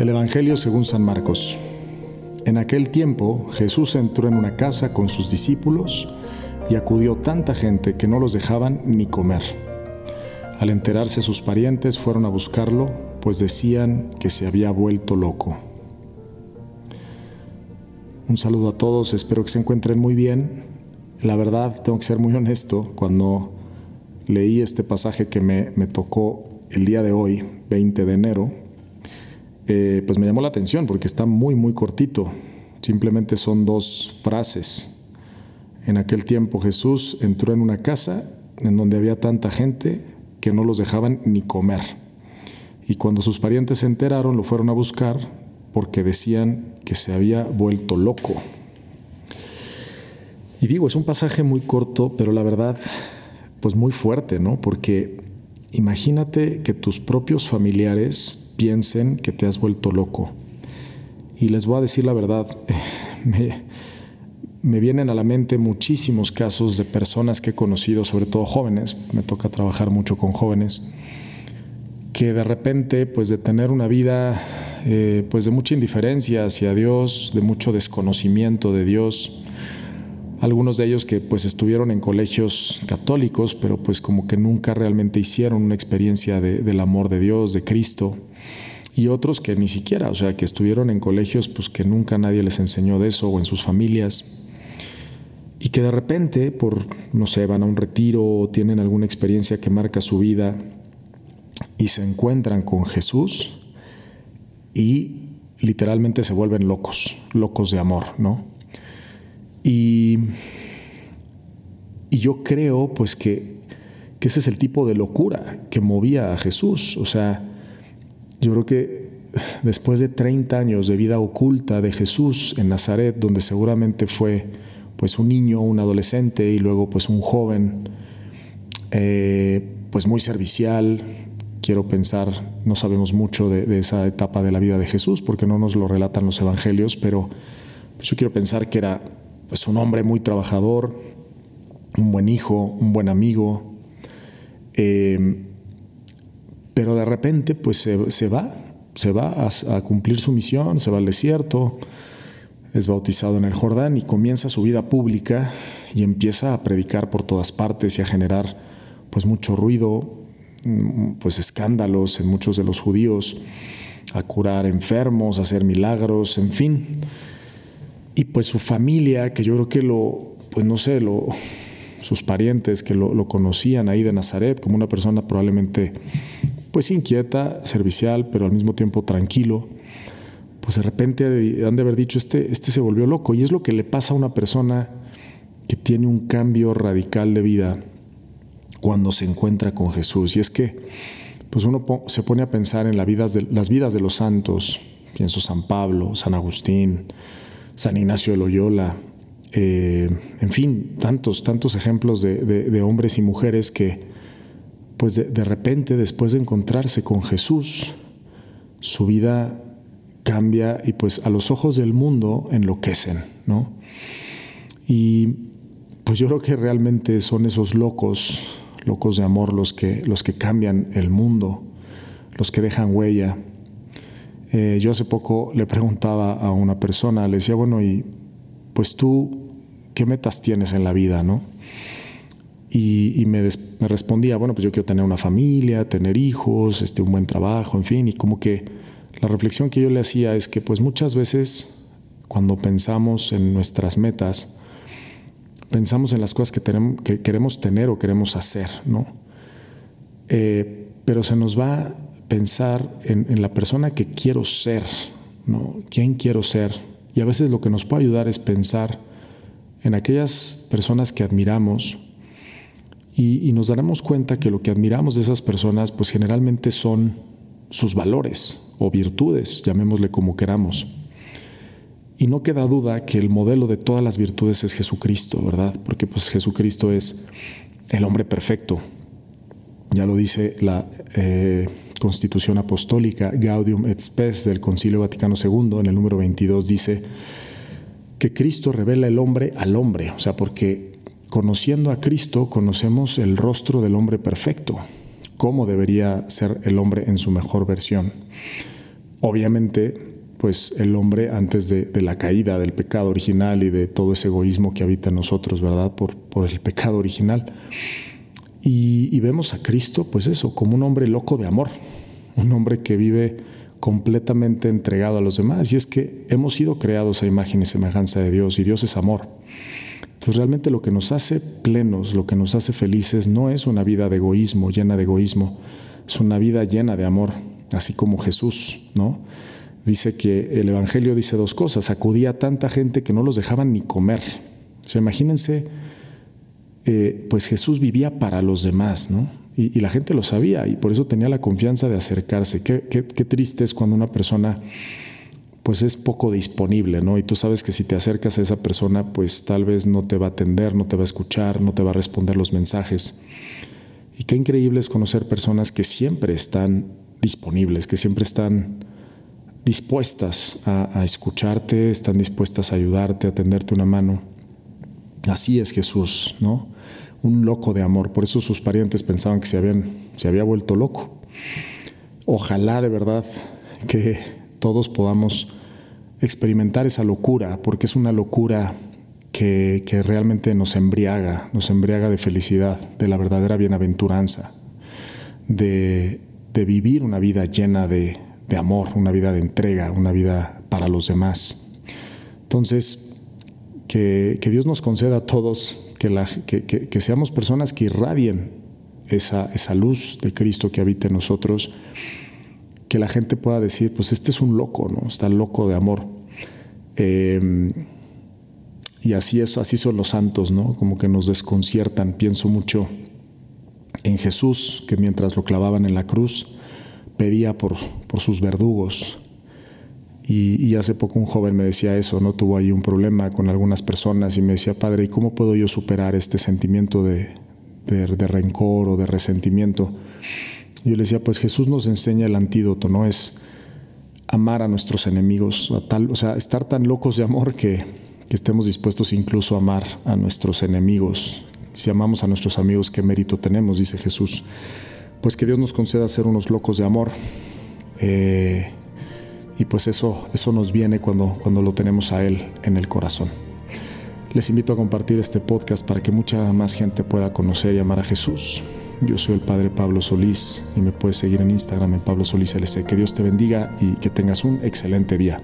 Del Evangelio según San Marcos. En aquel tiempo Jesús entró en una casa con sus discípulos y acudió tanta gente que no los dejaban ni comer. Al enterarse sus parientes fueron a buscarlo, pues decían que se había vuelto loco. Un saludo a todos, espero que se encuentren muy bien. La verdad, tengo que ser muy honesto, cuando leí este pasaje que me, me tocó el día de hoy, 20 de enero, eh, pues me llamó la atención porque está muy, muy cortito. Simplemente son dos frases. En aquel tiempo Jesús entró en una casa en donde había tanta gente que no los dejaban ni comer. Y cuando sus parientes se enteraron, lo fueron a buscar porque decían que se había vuelto loco. Y digo, es un pasaje muy corto, pero la verdad, pues muy fuerte, ¿no? Porque imagínate que tus propios familiares piensen que te has vuelto loco. Y les voy a decir la verdad, me, me vienen a la mente muchísimos casos de personas que he conocido, sobre todo jóvenes, me toca trabajar mucho con jóvenes, que de repente, pues de tener una vida eh, pues de mucha indiferencia hacia Dios, de mucho desconocimiento de Dios, algunos de ellos que pues estuvieron en colegios católicos, pero pues como que nunca realmente hicieron una experiencia del amor de Dios, de Cristo, y otros que ni siquiera, o sea, que estuvieron en colegios pues que nunca nadie les enseñó de eso o en sus familias y que de repente por no sé, van a un retiro o tienen alguna experiencia que marca su vida y se encuentran con Jesús y literalmente se vuelven locos, locos de amor, ¿no? Y, y yo creo pues que, que ese es el tipo de locura que movía a Jesús, o sea, yo creo que después de 30 años de vida oculta de Jesús en Nazaret, donde seguramente fue pues un niño, un adolescente y luego pues un joven, eh, pues muy servicial, quiero pensar, no sabemos mucho de, esa etapa de la vida de Jesús porque no nos lo relatan los evangelios, pero pues, yo quiero pensar que era pues un hombre muy trabajador, un buen hijo, un buen amigo. Eh, pero de repente pues se, va, se va a, cumplir su misión, se va al desierto, es bautizado en el Jordán y comienza su vida pública y empieza a predicar por todas partes y a generar pues mucho ruido, mm, pues escándalos en muchos de los judíos, a curar enfermos, a hacer milagros, en fin. Y pues su familia, que yo creo que lo, pues no sé, lo, sus parientes que lo conocían ahí de Nazaret como una persona probablemente pues inquieta, servicial, pero al mismo tiempo tranquilo, pues de repente han de haber dicho, este, este se volvió loco. Y es lo que le pasa a una persona que tiene un cambio radical de vida cuando se encuentra con Jesús. Y es que pues uno se pone a pensar en las vidas de, de los santos, pienso San Pablo, San Agustín, San Ignacio de Loyola, eh, en fin, tantos, tantos ejemplos de hombres y mujeres que, pues de, repente, después de encontrarse con Jesús, su vida cambia y pues a los ojos del mundo enloquecen, ¿no? Y pues yo creo que realmente son esos locos, locos de amor los que, los que cambian el mundo, los que dejan huella. Eh, yo hace poco le preguntaba a una persona, le decía, bueno, y pues tú, ¿qué metas tienes en la vida, no? Y, me, respondía, bueno, pues yo quiero tener una familia, tener hijos, este, un buen trabajo, en fin, y como que la reflexión que yo le hacía es que pues muchas veces cuando pensamos en nuestras metas, pensamos en las cosas que, tenemos, que queremos tener o queremos hacer, ¿no? Eh, pero se nos va a pensar en, en, la persona que quiero ser, ¿no? ¿Quién quiero ser? Y a veces lo que nos puede ayudar es pensar en aquellas personas que admiramos, y, nos daremos cuenta que lo que admiramos de esas personas, pues generalmente son sus valores o virtudes, llamémosle como queramos. Y no queda duda que el modelo de todas las virtudes es Jesucristo, ¿verdad? Porque pues Jesucristo es el hombre perfecto. Ya lo dice la eh, Constitución Apostólica Gaudium et Spes del Concilio Vaticano II, en el número 22, dice que Cristo revela el hombre al hombre, o sea, porque Conociendo a Cristo, conocemos el rostro del hombre perfecto, cómo debería ser el hombre en su mejor versión. obviamente, pues el hombre antes de, la caída del pecado original y de todo ese egoísmo que habita en nosotros, ¿verdad? Por, el pecado original. Y, y, vemos a Cristo, pues eso, como un hombre loco de amor, un hombre que vive completamente entregado a los demás. Y es que hemos sido creados a imagen y semejanza de Dios y Dios es amor. Entonces realmente lo que nos hace plenos, lo que nos hace felices, no es una vida de egoísmo, llena de egoísmo, es una vida llena de amor, así como Jesús, ¿no? Dice que el Evangelio dice dos cosas, acudía a tanta gente que no los dejaban ni comer. O sea, imagínense, eh, pues Jesús vivía para los demás, ¿no? Y, la gente lo sabía y por eso tenía la confianza de acercarse. Qué, triste es cuando una persona pues es poco disponible, ¿no? Y tú sabes que si te acercas a esa persona, pues tal vez no te va a atender, no te va a escuchar, no te va a responder los mensajes. Y qué increíble es conocer personas que siempre están disponibles, que siempre están dispuestas a, escucharte, están dispuestas a ayudarte, a tenderte una mano. Así es Jesús, ¿no? Un loco de amor. Por eso sus parientes pensaban que se, habían, se había vuelto loco. Ojalá de verdad que todos podamos experimentar esa locura, porque es una locura que, realmente nos embriaga, nos embriaga de felicidad, de la verdadera bienaventuranza, de, vivir una vida llena de, amor, una vida de entrega, una vida para los demás. Entonces, que, Dios nos conceda a todos que, la, que, seamos personas que irradien esa, esa luz de Cristo que habita en nosotros que la gente pueda decir, pues este es un loco, ¿no? Está loco de amor. Em, y así es, así son los santos, ¿no? Como que nos desconciertan. Pienso mucho en Jesús, que mientras lo clavaban en la cruz, pedía por, por sus verdugos. Y, hace poco un joven me decía eso, ¿no? Tuvo ahí un problema con algunas personas y me decía, padre, ¿y cómo puedo yo superar este sentimiento de, de, de rencor o de resentimiento? Yo le decía, pues Jesús nos enseña el antídoto, ¿no? Es amar a nuestros enemigos, a tal, o sea, estar tan locos de amor que, estemos dispuestos incluso a amar a nuestros enemigos. Si amamos a nuestros amigos, ¿qué mérito tenemos? Dice Jesús. Pues que Dios nos conceda ser unos locos de amor. Eh, y pues eso, eso nos viene cuando, cuando lo tenemos a Él en el corazón. Les invito a compartir este podcast para que mucha más gente pueda conocer y amar a Jesús. Yo soy el Padre Pablo Solís y me puedes seguir en Instagram en Pablo Solís LC. Que Dios te bendiga y que tengas un excelente día.